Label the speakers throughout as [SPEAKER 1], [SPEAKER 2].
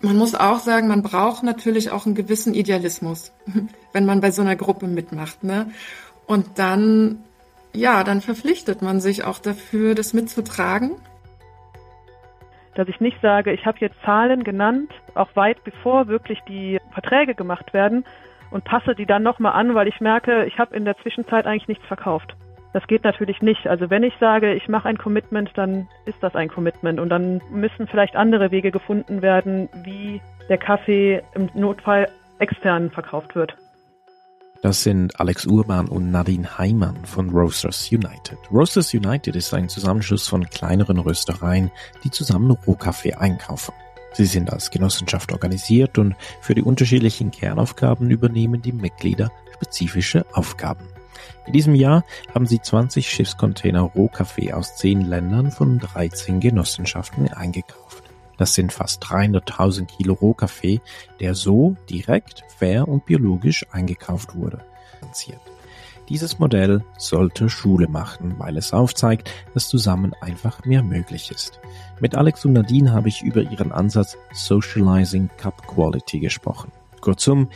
[SPEAKER 1] Man muss auch sagen, man braucht natürlich auch einen gewissen Idealismus, wenn man bei so einer Gruppe mitmacht. Ne? Und dann, ja, dann verpflichtet man sich auch dafür, das mitzutragen.
[SPEAKER 2] Dass ich nicht sage, ich habe jetzt Zahlen genannt, auch weit bevor wirklich die Verträge gemacht werden und passe die dann nochmal an, weil ich merke, ich habe in der Zwischenzeit eigentlich nichts verkauft. Das geht natürlich nicht. Also wenn ich sage, ich mache ein Commitment, dann ist das ein Commitment und dann müssen vielleicht andere Wege gefunden werden, wie der Kaffee im Notfall extern verkauft wird.
[SPEAKER 3] Das sind Alex Urban und Nadine Heimann von Roasters United. Roasters United ist ein Zusammenschluss von kleineren Röstereien, die zusammen Rohkaffee einkaufen. Sie sind als Genossenschaft organisiert und für die unterschiedlichen Kernaufgaben übernehmen die Mitglieder spezifische Aufgaben. In diesem Jahr haben sie 20 Schiffscontainer Rohkaffee aus 10 Ländern von 13 Genossenschaften eingekauft. Das sind fast 300.000 Kilo Rohkaffee, der so direkt, fair und biologisch eingekauft wurde. Dieses Modell sollte Schule machen, weil es aufzeigt, dass zusammen einfach mehr möglich ist. Mit Alex und Nadine habe ich über ihren Ansatz Socializing Cup Quality gesprochen. Kurzum,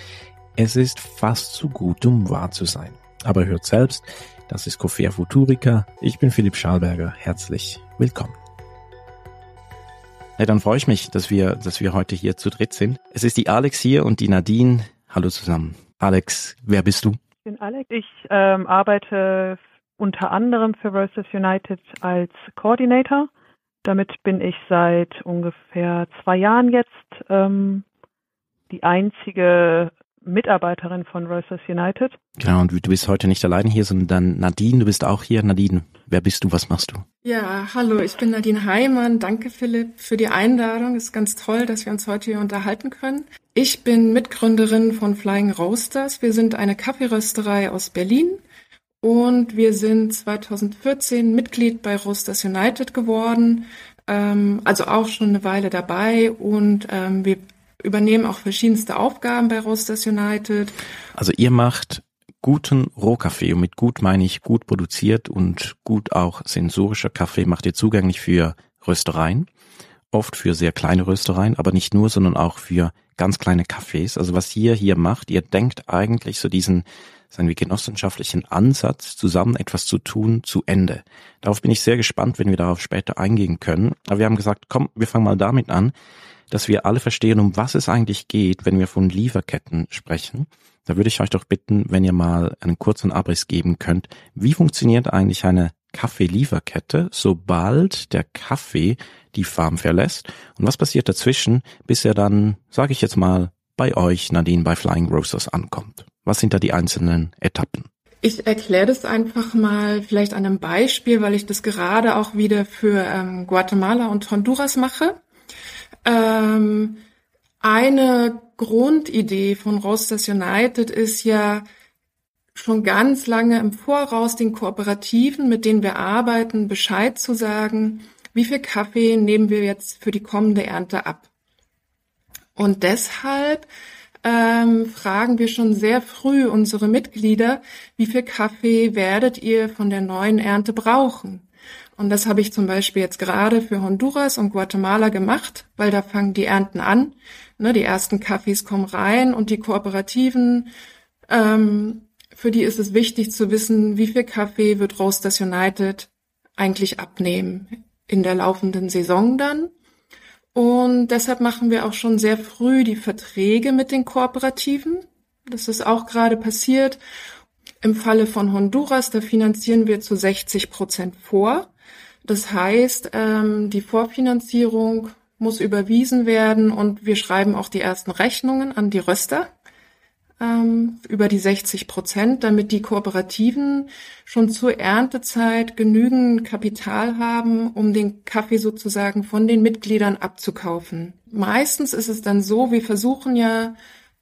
[SPEAKER 3] es ist fast zu gut, um wahr zu sein. Aber hört selbst, das ist Coffea Futurica. Ich bin Philipp Schalberger. Herzlich willkommen. Ja, dann freue ich mich, dass wir, dass wir heute hier zu dritt sind. Es ist die Alex hier und die Nadine. Hallo zusammen. Alex, wer bist du?
[SPEAKER 2] Ich bin Alex. Ich ähm, arbeite unter anderem für Roasters United als Coordinator. Damit bin ich seit ungefähr zwei Jahren jetzt ähm, die einzige Mitarbeiterin von Roasters United.
[SPEAKER 3] Genau, und du bist heute nicht alleine hier, sondern Nadine, du bist auch hier. Nadine, wer bist du, was machst du?
[SPEAKER 1] Ja, hallo, ich bin Nadine Heimann. Danke, Philipp, für die Einladung. Es ist ganz toll, dass wir uns heute hier unterhalten können. Ich bin Mitgründerin von Flying Roasters. Wir sind eine Kaffeerösterei aus Berlin und wir sind 2014 Mitglied bei Roasters United geworden, ähm, also auch schon eine Weile dabei und ähm, wir übernehmen auch verschiedenste Aufgaben bei Roasters United.
[SPEAKER 3] Also ihr macht guten Rohkaffee und mit gut meine ich gut produziert und gut auch sensorischer Kaffee macht ihr zugänglich für Röstereien, oft für sehr kleine Röstereien, aber nicht nur, sondern auch für ganz kleine Cafés. Also was ihr hier macht, ihr denkt eigentlich so diesen sagen wir, genossenschaftlichen Ansatz, zusammen etwas zu tun, zu Ende. Darauf bin ich sehr gespannt, wenn wir darauf später eingehen können. Aber wir haben gesagt, komm, wir fangen mal damit an, dass wir alle verstehen, um was es eigentlich geht, wenn wir von Lieferketten sprechen. Da würde ich euch doch bitten, wenn ihr mal einen kurzen Abriss geben könnt. Wie funktioniert eigentlich eine Kaffeelieferkette, sobald der Kaffee die Farm verlässt? Und was passiert dazwischen, bis er dann, sage ich jetzt mal, bei euch, Nadine, bei Flying Roasters ankommt? Was sind da die einzelnen Etappen?
[SPEAKER 1] Ich erkläre das einfach mal vielleicht an einem Beispiel, weil ich das gerade auch wieder für ähm, Guatemala und Honduras mache. Ähm, eine Grundidee von Roasters United ist ja schon ganz lange im Voraus den Kooperativen, mit denen wir arbeiten, Bescheid zu sagen, wie viel Kaffee nehmen wir jetzt für die kommende Ernte ab. Und deshalb ähm, fragen wir schon sehr früh unsere Mitglieder, wie viel Kaffee werdet ihr von der neuen Ernte brauchen? Und das habe ich zum Beispiel jetzt gerade für Honduras und Guatemala gemacht, weil da fangen die Ernten an. Ne, die ersten Kaffees kommen rein und die Kooperativen, ähm, für die ist es wichtig zu wissen, wie viel Kaffee wird Roasters United eigentlich abnehmen in der laufenden Saison dann. Und deshalb machen wir auch schon sehr früh die Verträge mit den Kooperativen. Das ist auch gerade passiert. Im Falle von Honduras, da finanzieren wir zu 60 Prozent vor. Das heißt, ähm, die Vorfinanzierung muss überwiesen werden und wir schreiben auch die ersten Rechnungen an die Röster ähm, über die 60 Prozent, damit die Kooperativen schon zur Erntezeit genügend Kapital haben, um den Kaffee sozusagen von den Mitgliedern abzukaufen. Meistens ist es dann so, wir versuchen ja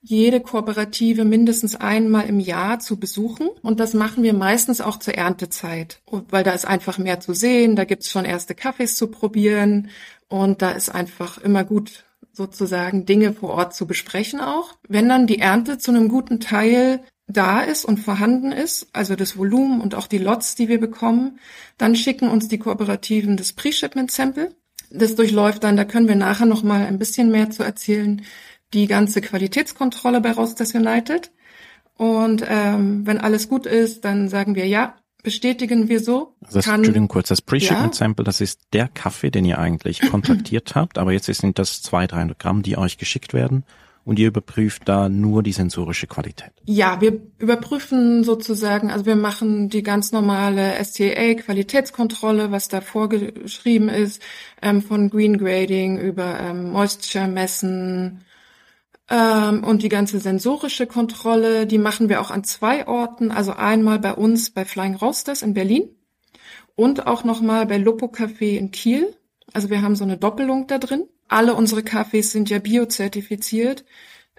[SPEAKER 1] jede Kooperative mindestens einmal im Jahr zu besuchen. Und das machen wir meistens auch zur Erntezeit, weil da ist einfach mehr zu sehen, da gibt's schon erste Kaffees zu probieren und da ist einfach immer gut sozusagen Dinge vor Ort zu besprechen auch. Wenn dann die Ernte zu einem guten Teil da ist und vorhanden ist, also das Volumen und auch die Lots, die wir bekommen, dann schicken uns die Kooperativen das Pre-Shipment-Sample Das durchläuft dann, da können wir nachher noch mal ein bisschen mehr zu erzählen, die ganze Qualitätskontrolle bei Rosters United. Und ähm, wenn alles gut ist, dann sagen wir ja, bestätigen wir so.
[SPEAKER 3] Also das, Kann, Entschuldigung kurz, das Pre-Shipment Sample, das ist der Kaffee, den ihr eigentlich kontaktiert habt, aber jetzt sind das 200, 300 Gramm, die euch geschickt werden und ihr überprüft da nur die sensorische Qualität.
[SPEAKER 1] Ja, wir überprüfen sozusagen, also wir machen die ganz normale STA Qualitätskontrolle, was da vorgeschrieben ist, ähm, von Green Grading über ähm, Moisture messen, ähm, und die ganze sensorische Kontrolle, die machen wir auch an zwei Orten. Also einmal bei uns bei Flying Roasters in Berlin und auch nochmal bei Lopo Café in Kiel. Also wir haben so eine Doppelung da drin. Alle unsere Kaffees sind ja biozertifiziert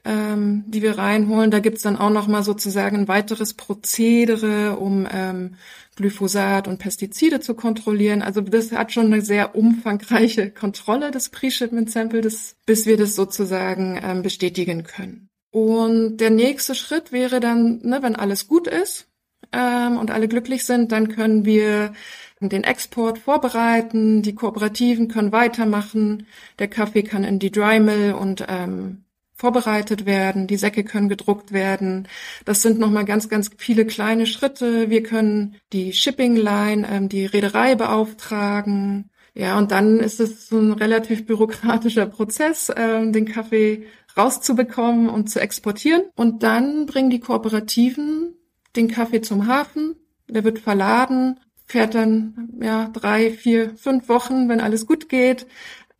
[SPEAKER 1] ähm, die wir reinholen. Da gibt's dann auch nochmal sozusagen ein weiteres Prozedere, um ähm, Glyphosat und Pestizide zu kontrollieren. Also das hat schon eine sehr umfangreiche Kontrolle des Pre-Shipment-Sample, bis wir das sozusagen ähm, bestätigen können. Und der nächste Schritt wäre dann, ne, wenn alles gut ist ähm, und alle glücklich sind, dann können wir den Export vorbereiten, die Kooperativen können weitermachen, der Kaffee kann in die Dry Mill und ähm, vorbereitet werden, die Säcke können gedruckt werden. Das sind nochmal ganz, ganz viele kleine Schritte. Wir können die Shipping Line, ähm, die Reederei beauftragen. Ja, und dann ist es so ein relativ bürokratischer Prozess, ähm, den Kaffee rauszubekommen und zu exportieren. Und dann bringen die Kooperativen den Kaffee zum Hafen. Der wird verladen, fährt dann ja drei, vier, fünf Wochen, wenn alles gut geht,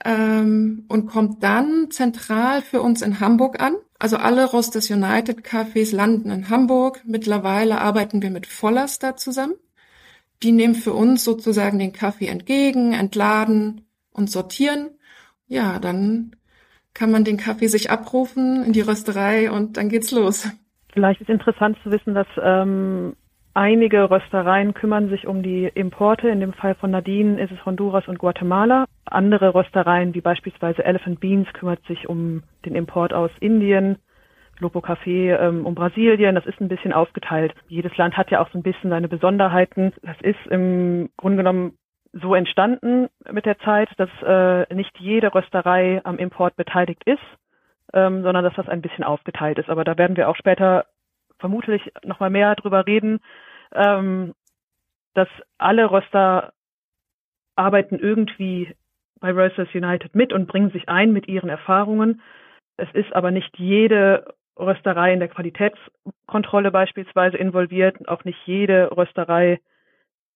[SPEAKER 1] ähm, und kommt dann zentral für uns in Hamburg an. Also alle Rosters United Cafés landen in Hamburg. Mittlerweile arbeiten wir mit Vollaster zusammen. Die nehmen für uns sozusagen den Kaffee entgegen, entladen und sortieren. Ja, dann kann man den Kaffee sich abrufen in die Rösterei und dann geht's los.
[SPEAKER 2] Vielleicht ist interessant zu wissen, dass ähm, Einige Röstereien kümmern sich um die Importe. In dem Fall von Nadine ist es Honduras und Guatemala. Andere Röstereien, wie beispielsweise Elephant Beans, kümmert sich um den Import aus Indien. Lopo Café ähm, um Brasilien. Das ist ein bisschen aufgeteilt. Jedes Land hat ja auch so ein bisschen seine Besonderheiten. Das ist im Grunde genommen so entstanden mit der Zeit, dass äh, nicht jede Rösterei am Import beteiligt ist, ähm, sondern dass das ein bisschen aufgeteilt ist. Aber da werden wir auch später vermutlich noch mal mehr drüber reden, ähm, dass alle Röster arbeiten irgendwie bei Roasters United mit und bringen sich ein mit ihren Erfahrungen. Es ist aber nicht jede Rösterei in der Qualitätskontrolle beispielsweise involviert, auch nicht jede Rösterei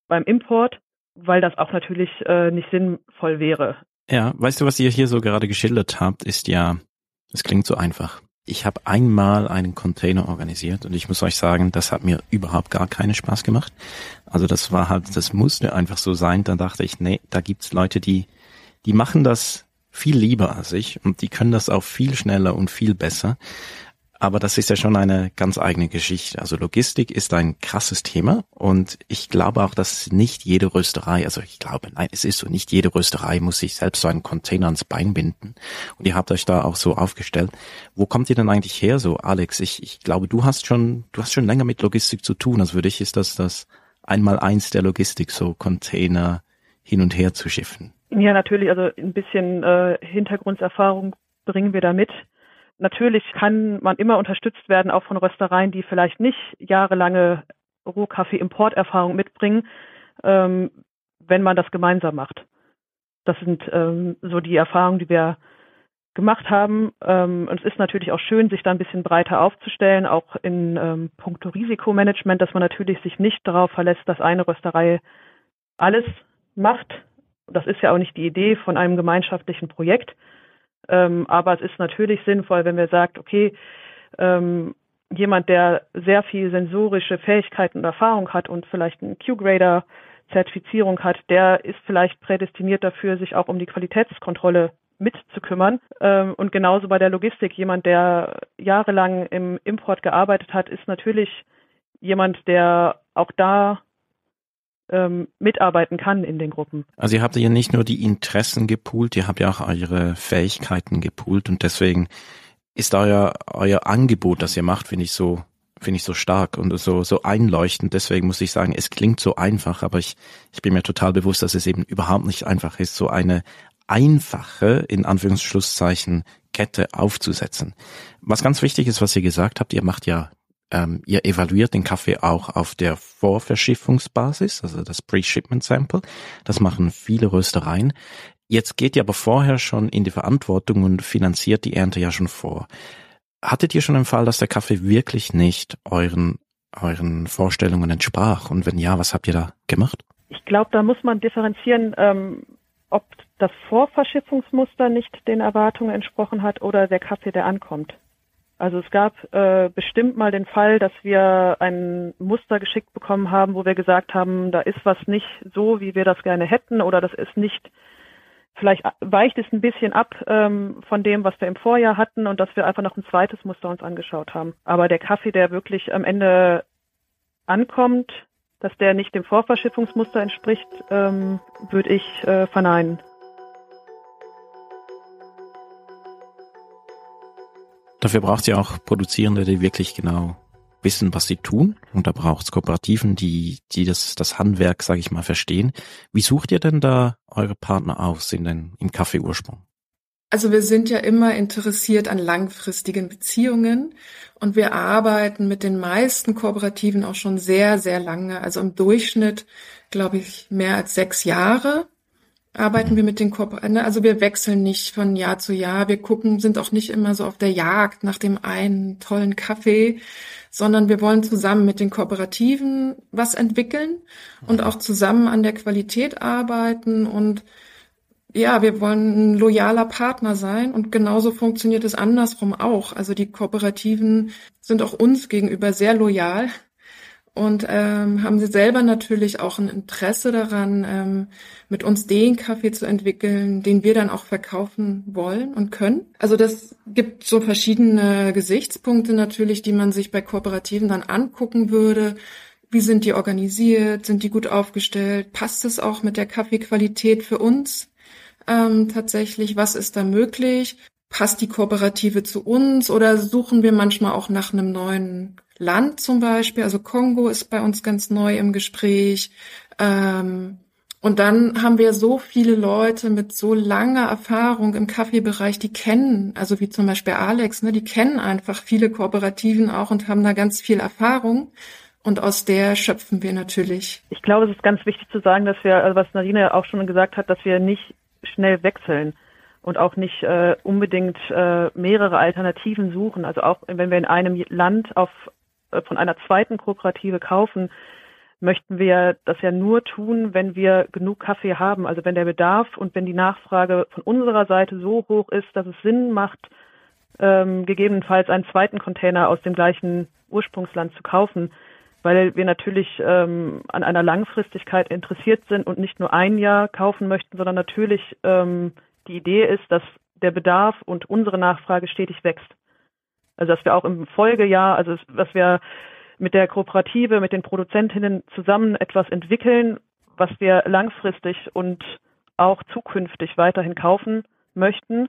[SPEAKER 2] beim Import, weil das auch natürlich äh, nicht sinnvoll wäre.
[SPEAKER 3] Ja, weißt du, was ihr hier so gerade geschildert habt, ist ja, es klingt so einfach. Ich habe einmal einen Container organisiert und ich muss euch sagen, das hat mir überhaupt gar keinen Spaß gemacht. Also das war halt, das musste einfach so sein. Dann dachte ich, nee, da gibt's Leute, die, die machen das viel lieber als ich und die können das auch viel schneller und viel besser. Aber das ist ja schon eine ganz eigene Geschichte. Also Logistik ist ein krasses Thema und ich glaube auch, dass nicht jede Rösterei, also ich glaube, nein, es ist so, nicht jede Rösterei muss sich selbst so einen Container ans Bein binden. Und ihr habt euch da auch so aufgestellt. Wo kommt ihr denn eigentlich her, so Alex? Ich, ich glaube, du hast schon, du hast schon länger mit Logistik zu tun. Also für dich ist das das einmal eins der Logistik, so Container hin und her zu schiffen.
[SPEAKER 2] Ja, natürlich. Also ein bisschen äh, Hintergrundserfahrung bringen wir da mit. Natürlich kann man immer unterstützt werden, auch von Röstereien, die vielleicht nicht jahrelange Rohkaffee-Importerfahrung mitbringen, ähm, wenn man das gemeinsam macht. Das sind ähm, so die Erfahrungen, die wir gemacht haben. Ähm, und es ist natürlich auch schön, sich da ein bisschen breiter aufzustellen, auch in ähm, puncto Risikomanagement, dass man natürlich sich nicht darauf verlässt, dass eine Rösterei alles macht. Das ist ja auch nicht die Idee von einem gemeinschaftlichen Projekt, ähm, aber es ist natürlich sinnvoll, wenn wir sagt, okay, ähm, jemand, der sehr viel sensorische Fähigkeiten und Erfahrung hat und vielleicht einen Q-Grader Zertifizierung hat, der ist vielleicht prädestiniert dafür, sich auch um die Qualitätskontrolle mitzukümmern. Ähm, und genauso bei der Logistik. Jemand, der jahrelang im Import gearbeitet hat, ist natürlich jemand, der auch da ähm, mitarbeiten kann in den Gruppen.
[SPEAKER 3] Also ihr habt ja nicht nur die Interessen gepoolt, ihr habt ja auch eure Fähigkeiten gepoolt und deswegen ist euer, euer Angebot, das ihr macht, finde ich so finde ich so stark und so so einleuchtend. Deswegen muss ich sagen, es klingt so einfach, aber ich ich bin mir total bewusst, dass es eben überhaupt nicht einfach ist, so eine einfache, in Anführungsschlusszeichen, Kette aufzusetzen. Was ganz wichtig ist, was ihr gesagt habt, ihr macht ja, ähm, ihr evaluiert den Kaffee auch auf der Vorverschiffungsbasis, also das Pre-Shipment Sample. Das machen viele Röstereien. Jetzt geht ihr aber vorher schon in die Verantwortung und finanziert die Ernte ja schon vor. Hattet ihr schon einen Fall, dass der Kaffee wirklich nicht euren, euren Vorstellungen entsprach? Und wenn ja, was habt ihr da gemacht?
[SPEAKER 2] Ich glaube, da muss man differenzieren, ähm, ob das Vorverschiffungsmuster nicht den Erwartungen entsprochen hat oder der Kaffee, der ankommt. Also es gab äh, bestimmt mal den Fall, dass wir ein Muster geschickt bekommen haben, wo wir gesagt haben, da ist was nicht so, wie wir das gerne hätten oder das ist nicht, vielleicht weicht es ein bisschen ab ähm, von dem, was wir im Vorjahr hatten und dass wir einfach noch ein zweites Muster uns angeschaut haben. Aber der Kaffee, der wirklich am Ende ankommt, dass der nicht dem Vorverschiffungsmuster entspricht, ähm, würde ich äh, verneinen.
[SPEAKER 3] Dafür braucht es ja auch Produzierende, die wirklich genau wissen, was sie tun. Und da braucht es Kooperativen, die, die das, das Handwerk, sage ich mal, verstehen. Wie sucht ihr denn da eure Partner aus in den, im Kaffeeursprung?
[SPEAKER 1] Also wir sind ja immer interessiert an langfristigen Beziehungen und wir arbeiten mit den meisten Kooperativen auch schon sehr, sehr lange. Also im Durchschnitt, glaube ich, mehr als sechs Jahre arbeiten wir mit den Kooperativen. Also wir wechseln nicht von Jahr zu Jahr. Wir gucken, sind auch nicht immer so auf der Jagd nach dem einen tollen Kaffee, sondern wir wollen zusammen mit den Kooperativen was entwickeln und auch zusammen an der Qualität arbeiten und ja, wir wollen ein loyaler Partner sein und genauso funktioniert es andersrum auch. Also die Kooperativen sind auch uns gegenüber sehr loyal und ähm, haben sie selber natürlich auch ein Interesse daran, ähm, mit uns den Kaffee zu entwickeln, den wir dann auch verkaufen wollen und können. Also das gibt so verschiedene Gesichtspunkte natürlich, die man sich bei Kooperativen dann angucken würde. Wie sind die organisiert? Sind die gut aufgestellt? Passt es auch mit der Kaffeequalität für uns? Ähm, tatsächlich, was ist da möglich? Passt die Kooperative zu uns oder suchen wir manchmal auch nach einem neuen Land zum Beispiel, also Kongo ist bei uns ganz neu im Gespräch. Ähm, und dann haben wir so viele Leute mit so langer Erfahrung im Kaffeebereich, die kennen, also wie zum Beispiel Alex, ne, die kennen einfach viele Kooperativen auch und haben da ganz viel Erfahrung. Und aus der schöpfen wir natürlich.
[SPEAKER 2] Ich glaube, es ist ganz wichtig zu sagen, dass wir, also was Nadine auch schon gesagt hat, dass wir nicht schnell wechseln und auch nicht äh, unbedingt äh, mehrere Alternativen suchen. Also auch wenn wir in einem Land auf von einer zweiten Kooperative kaufen, möchten wir das ja nur tun, wenn wir genug Kaffee haben. Also wenn der Bedarf und wenn die Nachfrage von unserer Seite so hoch ist, dass es Sinn macht, ähm, gegebenenfalls einen zweiten Container aus dem gleichen Ursprungsland zu kaufen, weil wir natürlich ähm, an einer Langfristigkeit interessiert sind und nicht nur ein Jahr kaufen möchten, sondern natürlich ähm, die Idee ist, dass der Bedarf und unsere Nachfrage stetig wächst. Also dass wir auch im Folgejahr, also dass wir mit der Kooperative, mit den Produzentinnen zusammen etwas entwickeln, was wir langfristig und auch zukünftig weiterhin kaufen möchten,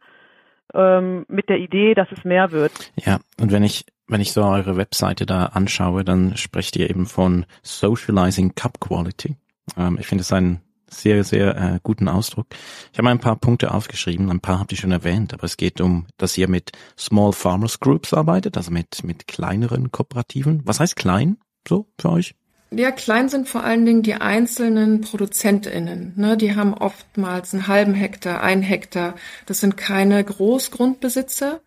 [SPEAKER 2] ähm, mit der Idee, dass es mehr wird.
[SPEAKER 3] Ja, und wenn ich wenn ich so eure Webseite da anschaue, dann sprecht ihr eben von Socializing Cup Quality. Ähm, ich finde es ein sehr, sehr äh, guten Ausdruck. Ich habe ein paar Punkte aufgeschrieben, ein paar habt ihr schon erwähnt, aber es geht um, dass ihr mit Small Farmers Groups arbeitet, also mit, mit kleineren Kooperativen. Was heißt klein so für euch?
[SPEAKER 1] Ja, klein sind vor allen Dingen die einzelnen ProduzentInnen. Ne? Die haben oftmals einen halben Hektar, ein Hektar. Das sind keine Großgrundbesitzer,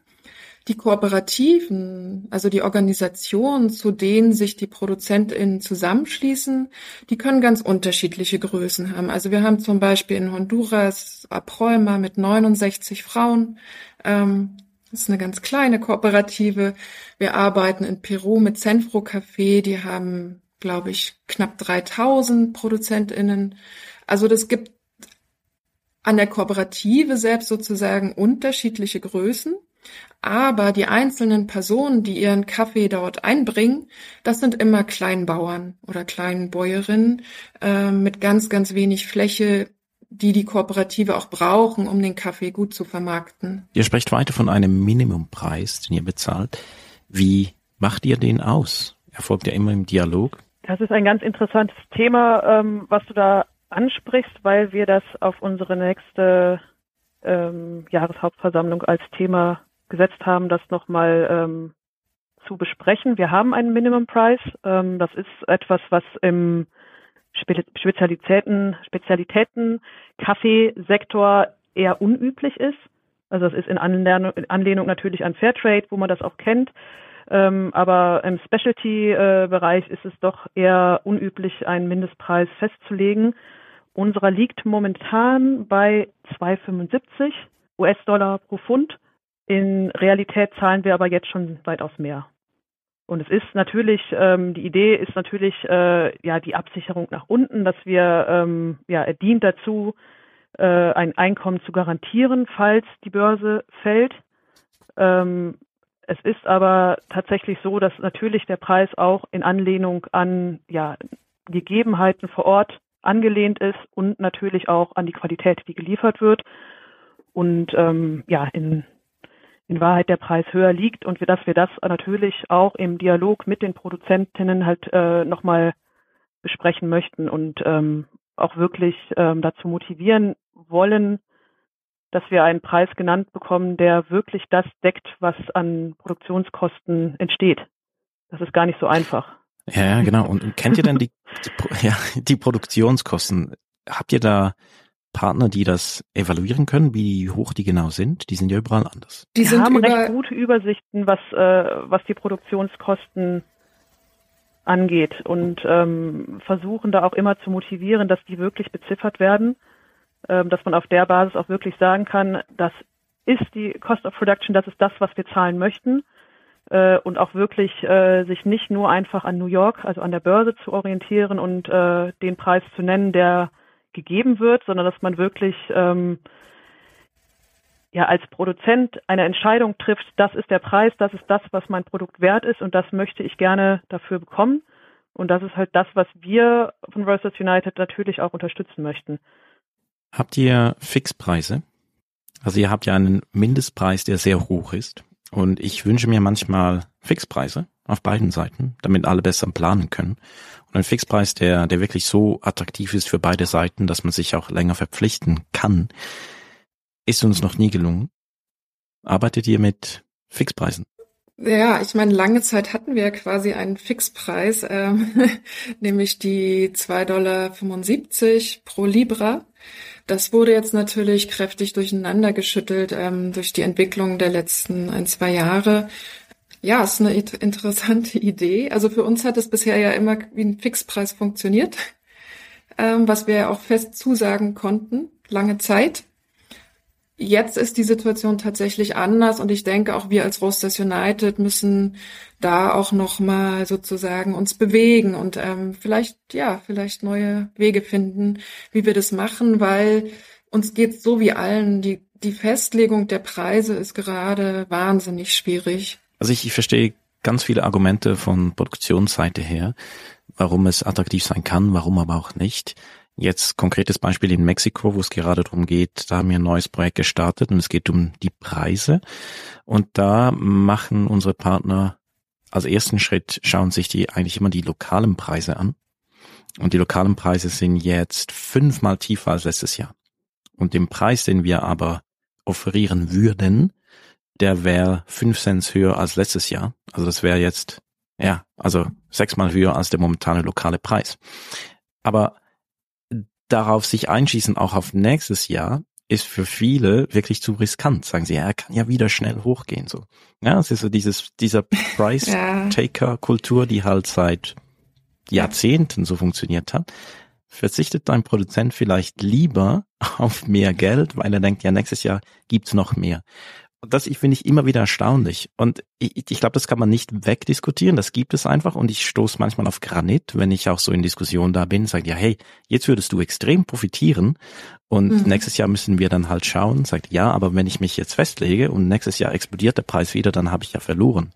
[SPEAKER 1] die Kooperativen, also die Organisationen, zu denen sich die ProduzentInnen zusammenschließen, die können ganz unterschiedliche Größen haben. Also wir haben zum Beispiel in Honduras Apräumer mit 69 Frauen. Ähm, das ist eine ganz kleine Kooperative. Wir arbeiten in Peru mit Centro Café. Die haben, glaube ich, knapp 3000 ProduzentInnen. Also das gibt an der Kooperative selbst sozusagen unterschiedliche Größen. Aber die einzelnen Personen, die ihren Kaffee dort einbringen, das sind immer Kleinbauern oder Kleinbäuerinnen äh, mit ganz, ganz wenig Fläche, die die Kooperative auch brauchen, um den Kaffee gut zu vermarkten.
[SPEAKER 3] Ihr sprecht weiter von einem Minimumpreis, den ihr bezahlt. Wie macht ihr den aus? Erfolgt ja immer im Dialog.
[SPEAKER 2] Das ist ein ganz interessantes Thema, ähm, was du da ansprichst, weil wir das auf unsere nächste ähm, Jahreshauptversammlung als Thema gesetzt haben, das nochmal ähm, zu besprechen. Wir haben einen Minimum Price. Ähm, das ist etwas, was im Spe Spezialitäten, Spezialitäten Kaffeesektor eher unüblich ist. Also es ist in Anlehnung, in Anlehnung natürlich an Fairtrade, wo man das auch kennt. Ähm, aber im Specialty-Bereich äh, ist es doch eher unüblich, einen Mindestpreis festzulegen. Unserer liegt momentan bei 2,75 US-Dollar pro Pfund. In Realität zahlen wir aber jetzt schon weitaus mehr. Und es ist natürlich, ähm, die Idee ist natürlich äh, ja die Absicherung nach unten, dass wir, ähm, ja, er dient dazu, äh, ein Einkommen zu garantieren, falls die Börse fällt. Ähm, es ist aber tatsächlich so, dass natürlich der Preis auch in Anlehnung an ja, Gegebenheiten vor Ort angelehnt ist und natürlich auch an die Qualität, die geliefert wird. Und ähm, ja, in in Wahrheit der Preis höher liegt und dass wir das natürlich auch im Dialog mit den Produzentinnen halt äh, nochmal besprechen möchten und ähm, auch wirklich ähm, dazu motivieren wollen, dass wir einen Preis genannt bekommen, der wirklich das deckt, was an Produktionskosten entsteht. Das ist gar nicht so einfach.
[SPEAKER 3] Ja, ja genau. Und, und kennt ihr denn die, die, ja, die Produktionskosten? Habt ihr da Partner, die das evaluieren können, wie hoch die genau sind? Die sind ja überall anders.
[SPEAKER 2] Die sind haben recht gute Übersichten, was, äh, was die Produktionskosten angeht und ähm, versuchen da auch immer zu motivieren, dass die wirklich beziffert werden, ähm, dass man auf der Basis auch wirklich sagen kann, das ist die Cost of Production, das ist das, was wir zahlen möchten äh, und auch wirklich äh, sich nicht nur einfach an New York, also an der Börse zu orientieren und äh, den Preis zu nennen, der gegeben wird, sondern dass man wirklich ähm, ja als Produzent eine Entscheidung trifft, das ist der Preis, das ist das, was mein Produkt wert ist und das möchte ich gerne dafür bekommen. Und das ist halt das, was wir von Versus United natürlich auch unterstützen möchten.
[SPEAKER 3] Habt ihr Fixpreise? Also ihr habt ja einen Mindestpreis, der sehr hoch ist. Und ich wünsche mir manchmal Fixpreise auf beiden Seiten, damit alle besser planen können. Und ein Fixpreis, der, der wirklich so attraktiv ist für beide Seiten, dass man sich auch länger verpflichten kann, ist uns noch nie gelungen. Arbeitet ihr mit Fixpreisen?
[SPEAKER 1] Ja, ich meine, lange Zeit hatten wir quasi einen Fixpreis, ähm, nämlich die 2,75 Dollar pro Libra. Das wurde jetzt natürlich kräftig durcheinander geschüttelt ähm, durch die Entwicklung der letzten ein, zwei Jahre. Ja, ist eine interessante Idee. Also für uns hat es bisher ja immer wie ein Fixpreis funktioniert, ähm, was wir ja auch fest zusagen konnten, lange Zeit. Jetzt ist die Situation tatsächlich anders und ich denke auch wir als Roasters United müssen da auch noch mal sozusagen uns bewegen und ähm, vielleicht ja vielleicht neue Wege finden, wie wir das machen, weil uns geht so wie allen die die Festlegung der Preise ist gerade wahnsinnig schwierig.
[SPEAKER 3] Also ich, ich verstehe ganz viele Argumente von Produktionsseite her, warum es attraktiv sein kann, warum aber auch nicht. Jetzt konkretes Beispiel in Mexiko, wo es gerade darum geht, da haben wir ein neues Projekt gestartet und es geht um die Preise. Und da machen unsere Partner als ersten Schritt schauen sich die eigentlich immer die lokalen Preise an. Und die lokalen Preise sind jetzt fünfmal tiefer als letztes Jahr. Und den Preis, den wir aber offerieren würden, der wäre fünf Cent höher als letztes Jahr. Also das wäre jetzt, ja, also sechsmal höher als der momentane lokale Preis. Aber darauf sich einschießen, auch auf nächstes Jahr, ist für viele wirklich zu riskant. Sagen sie, ja, er kann ja wieder schnell hochgehen, so. Ja, es ist so dieses, dieser Price-Taker-Kultur, die halt seit Jahrzehnten so funktioniert hat. Verzichtet dein Produzent vielleicht lieber auf mehr Geld, weil er denkt, ja, nächstes Jahr gibt's noch mehr das ich finde ich immer wieder erstaunlich. Und ich, ich glaube, das kann man nicht wegdiskutieren. Das gibt es einfach. Und ich stoße manchmal auf Granit, wenn ich auch so in Diskussionen da bin, sage ja, hey, jetzt würdest du extrem profitieren. Und mhm. nächstes Jahr müssen wir dann halt schauen, sagt ja, aber wenn ich mich jetzt festlege und nächstes Jahr explodiert der Preis wieder, dann habe ich ja verloren.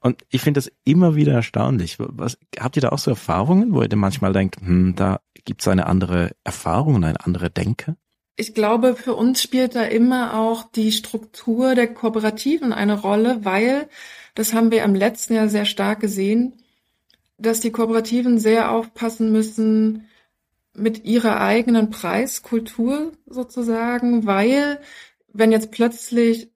[SPEAKER 3] Und ich finde das immer wieder erstaunlich. Was, habt ihr da auch so Erfahrungen, wo ihr denn manchmal denkt, hm, da gibt es eine andere Erfahrung und eine andere Denke?
[SPEAKER 1] Ich glaube, für uns spielt da immer auch die Struktur der Kooperativen eine Rolle, weil, das haben wir im letzten Jahr sehr stark gesehen, dass die Kooperativen sehr aufpassen müssen, mit ihrer eigenen Preiskultur sozusagen, weil wenn jetzt plötzlich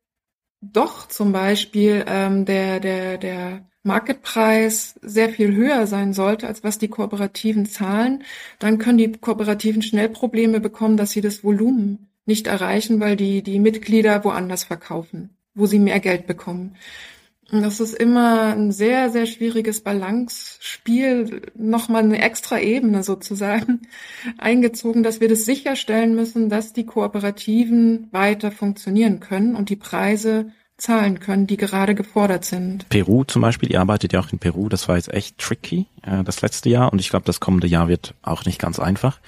[SPEAKER 1] doch zum Beispiel ähm, der, der, der Marketpreis sehr viel höher sein sollte, als was die Kooperativen zahlen, dann können die Kooperativen schnell Probleme bekommen, dass sie das Volumen nicht erreichen, weil die, die Mitglieder woanders verkaufen, wo sie mehr Geld bekommen. Und das ist immer ein sehr, sehr schwieriges Balance-Spiel, nochmal eine extra Ebene sozusagen eingezogen, dass wir das sicherstellen müssen, dass die Kooperativen weiter funktionieren können und die Preise zahlen können, die gerade gefordert sind.
[SPEAKER 3] Peru zum Beispiel, ihr arbeitet ja auch in Peru, das war jetzt echt tricky äh, das letzte Jahr und ich glaube, das kommende Jahr wird auch nicht ganz einfach.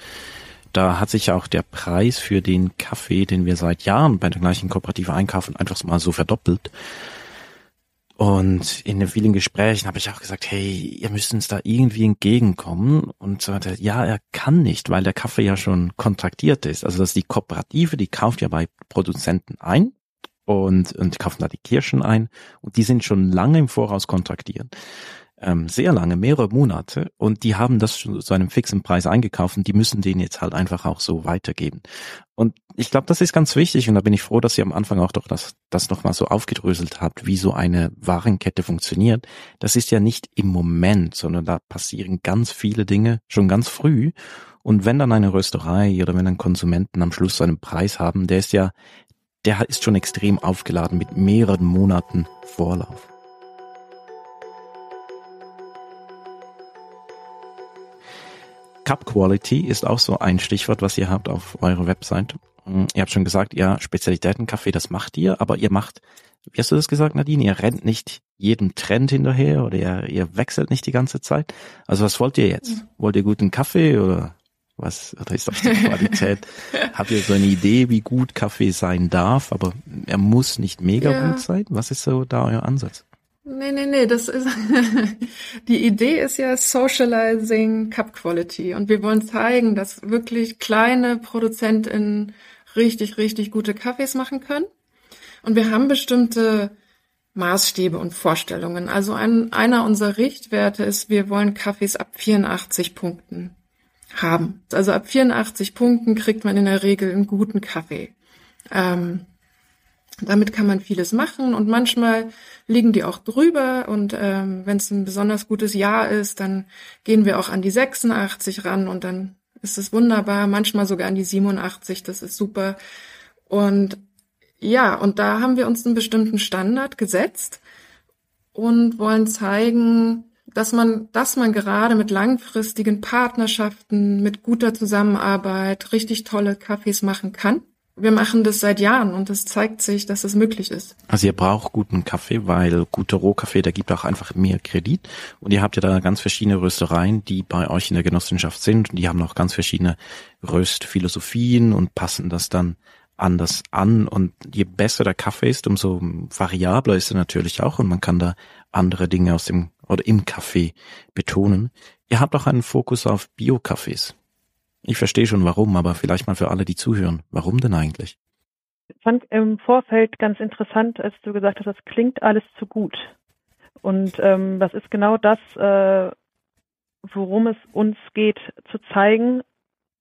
[SPEAKER 3] Da hat sich ja auch der Preis für den Kaffee, den wir seit Jahren bei der gleichen Kooperative einkaufen, einfach mal so verdoppelt. Und in den vielen Gesprächen habe ich auch gesagt, hey, ihr müsst uns da irgendwie entgegenkommen. Und so hat ja, er kann nicht, weil der Kaffee ja schon kontraktiert ist. Also das ist die Kooperative, die kauft ja bei Produzenten ein und, und kaufen da die Kirschen ein. Und die sind schon lange im Voraus kontraktiert ähm, sehr lange, mehrere Monate und die haben das schon zu einem fixen Preis eingekauft und die müssen den jetzt halt einfach auch so weitergeben. Und ich glaube, das ist ganz wichtig und da bin ich froh, dass ihr am Anfang auch doch das, das nochmal so aufgedröselt habt, wie so eine Warenkette funktioniert. Das ist ja nicht im Moment, sondern da passieren ganz viele Dinge schon ganz früh. Und wenn dann eine Rösterei oder wenn dann Konsumenten am Schluss so einen Preis haben, der ist ja, der ist schon extrem aufgeladen mit mehreren Monaten Vorlauf. Cup Quality ist auch so ein Stichwort, was ihr habt auf eurer Website. Hm, ihr habt schon gesagt, ja, Spezialitätenkaffee, das macht ihr, aber ihr macht, wie hast du das gesagt, Nadine? Ihr rennt nicht jedem Trend hinterher oder ihr, ihr wechselt nicht die ganze Zeit. Also was wollt ihr jetzt? Mhm. Wollt ihr guten Kaffee oder was, oder ist das die Qualität? Habt ihr so eine Idee, wie gut Kaffee sein darf, aber er muss nicht mega ja. gut sein? Was ist so da euer Ansatz?
[SPEAKER 1] Nee, nee, nee, das ist, die Idee ist ja Socializing Cup Quality und wir wollen zeigen, dass wirklich kleine ProduzentInnen richtig, richtig gute Kaffees machen können. Und wir haben bestimmte Maßstäbe und Vorstellungen. Also ein, einer unserer Richtwerte ist, wir wollen Kaffees ab 84 Punkten haben. Also ab 84 Punkten kriegt man in der Regel einen guten Kaffee. Ähm, damit kann man vieles machen und manchmal liegen die auch drüber und ähm, wenn es ein besonders gutes Jahr ist, dann gehen wir auch an die 86 ran und dann ist es wunderbar, manchmal sogar an die 87, das ist super. Und ja, und da haben wir uns einen bestimmten Standard gesetzt und wollen zeigen, dass man, dass man gerade mit langfristigen Partnerschaften, mit guter Zusammenarbeit richtig tolle Kaffees machen kann wir machen das seit Jahren und es zeigt sich, dass es möglich ist.
[SPEAKER 3] Also ihr braucht guten Kaffee, weil guter Rohkaffee, der gibt auch einfach mehr Kredit. Und ihr habt ja da ganz verschiedene Röstereien, die bei euch in der Genossenschaft sind. Und die haben auch ganz verschiedene Röstphilosophien und passen das dann anders an. Und je besser der Kaffee ist, umso variabler ist er natürlich auch. Und man kann da andere Dinge aus dem oder im Kaffee betonen. Ihr habt auch einen Fokus auf Bio-Kaffees. Ich verstehe schon warum, aber vielleicht mal für alle, die zuhören. Warum denn eigentlich?
[SPEAKER 2] Ich fand im Vorfeld ganz interessant, als du gesagt hast, das klingt alles zu gut. Und ähm, das ist genau das, äh, worum es uns geht, zu zeigen,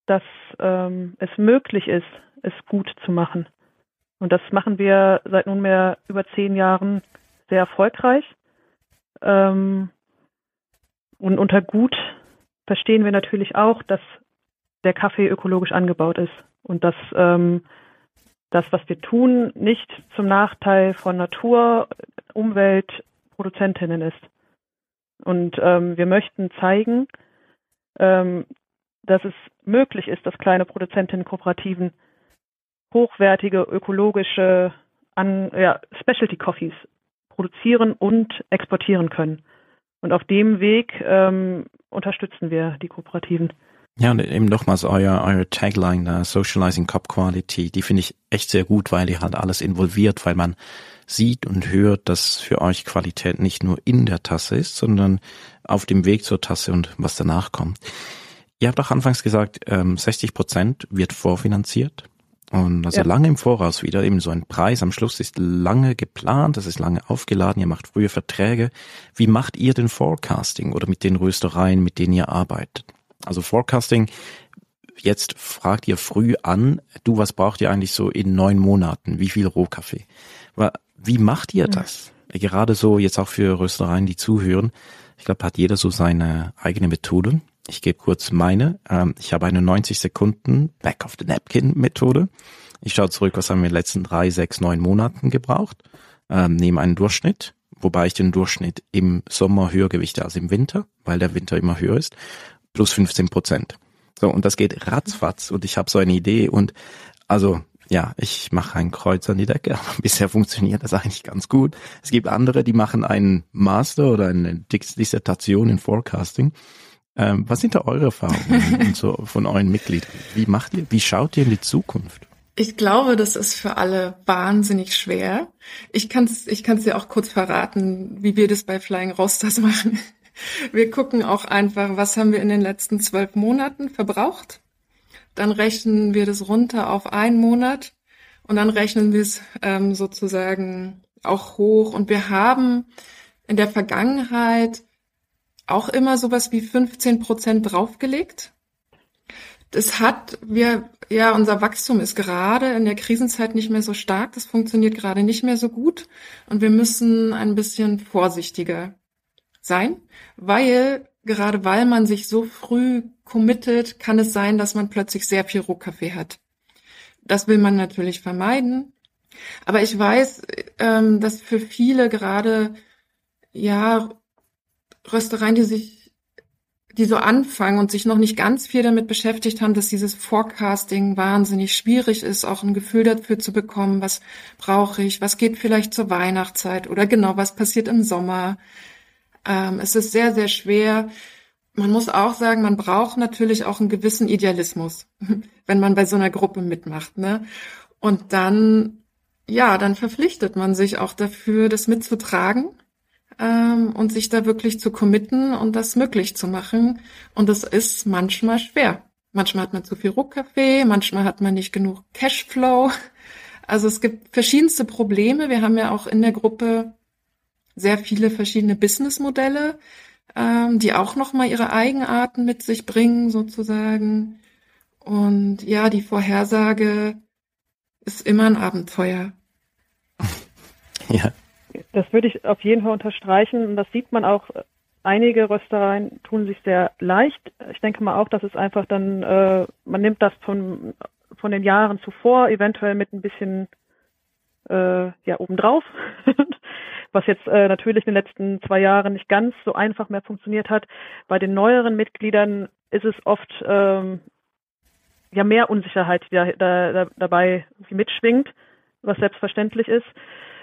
[SPEAKER 2] dass ähm, es möglich ist, es gut zu machen. Und das machen wir seit nunmehr über zehn Jahren sehr erfolgreich. Ähm, und unter gut verstehen wir natürlich auch, dass der Kaffee ökologisch angebaut ist und dass ähm, das, was wir tun, nicht zum Nachteil von Natur, Umwelt, Produzentinnen ist. Und ähm, wir möchten zeigen, ähm, dass es möglich ist, dass kleine Produzentinnen-Kooperativen hochwertige ökologische an, ja, Specialty Coffees produzieren und exportieren können. Und auf dem Weg ähm, unterstützen wir die Kooperativen.
[SPEAKER 3] Ja, und eben nochmals euer, euer Tagline da, Socializing Cup Quality, die finde ich echt sehr gut, weil die halt alles involviert, weil man sieht und hört, dass für euch Qualität nicht nur in der Tasse ist, sondern auf dem Weg zur Tasse und was danach kommt. Ihr habt auch anfangs gesagt, 60 ähm, Prozent wird vorfinanziert. Und also ja. lange im Voraus wieder eben so ein Preis. Am Schluss ist lange geplant, das ist lange aufgeladen, ihr macht frühe Verträge. Wie macht ihr den Forecasting oder mit den Röstereien, mit denen ihr arbeitet? Also Forecasting, jetzt fragt ihr früh an, du, was braucht ihr eigentlich so in neun Monaten? Wie viel Rohkaffee? Wie macht ihr das? Mhm. Gerade so jetzt auch für Röstereien, die zuhören. Ich glaube, hat jeder so seine eigene Methode. Ich gebe kurz meine. Ähm, ich habe eine 90 Sekunden Back of the Napkin Methode. Ich schaue zurück, was haben wir in den letzten drei, sechs, neun Monaten gebraucht. Ähm, nehme einen Durchschnitt, wobei ich den Durchschnitt im Sommer höher gewichte als im Winter, weil der Winter immer höher ist, plus 15 Prozent. So, und das geht ratzfatz und ich habe so eine Idee und also ja, ich mache ein Kreuz an die Decke, aber bisher funktioniert das eigentlich ganz gut. Es gibt andere, die machen einen Master oder eine Dissertation in Forecasting. Ähm, was sind da eure Erfahrungen so von euren Mitgliedern? Wie macht ihr, wie schaut ihr in die Zukunft?
[SPEAKER 1] Ich glaube, das ist für alle wahnsinnig schwer. Ich kann es ich kann's dir auch kurz verraten, wie wir das bei Flying Roasters machen. Wir gucken auch einfach, was haben wir in den letzten zwölf Monaten verbraucht. Dann rechnen wir das runter auf einen Monat und dann rechnen wir es ähm, sozusagen auch hoch. Und wir haben in der Vergangenheit auch immer sowas wie 15 Prozent draufgelegt das hat, wir, ja, unser Wachstum ist gerade in der Krisenzeit nicht mehr so stark. Das funktioniert gerade nicht mehr so gut. Und wir müssen ein bisschen vorsichtiger sein, weil, gerade weil man sich so früh committet, kann es sein, dass man plötzlich sehr viel Rohkaffee hat. Das will man natürlich vermeiden. Aber ich weiß, ähm, dass für viele gerade, ja, Röstereien, die sich die so anfangen und sich noch nicht ganz viel damit beschäftigt haben, dass dieses Forecasting wahnsinnig schwierig ist, auch ein Gefühl dafür zu bekommen, was brauche ich, was geht vielleicht zur Weihnachtszeit oder genau, was passiert im Sommer. Ähm, es ist sehr, sehr schwer. Man muss auch sagen, man braucht natürlich auch einen gewissen Idealismus, wenn man bei so einer Gruppe mitmacht. Ne? Und dann, ja, dann verpflichtet man sich auch dafür, das mitzutragen ähm, und sich da wirklich zu committen und das möglich zu machen. Und das ist manchmal schwer. Manchmal hat man zu viel Ruckkaffee, manchmal hat man nicht genug Cashflow. Also es gibt verschiedenste Probleme. Wir haben ja auch in der Gruppe sehr viele verschiedene Businessmodelle, ähm, die auch nochmal ihre Eigenarten mit sich bringen, sozusagen. Und ja, die Vorhersage ist immer ein Abenteuer.
[SPEAKER 2] Ja, das würde ich auf jeden Fall unterstreichen. Und das sieht man auch. Einige Röstereien tun sich sehr leicht. Ich denke mal auch, dass es einfach dann, äh, man nimmt das von, von den Jahren zuvor, eventuell mit ein bisschen äh, ja obendrauf, was jetzt äh, natürlich in den letzten zwei Jahren nicht ganz so einfach mehr funktioniert hat. Bei den neueren Mitgliedern ist es oft ähm, ja mehr Unsicherheit, die da, da, dabei mitschwingt, was selbstverständlich ist.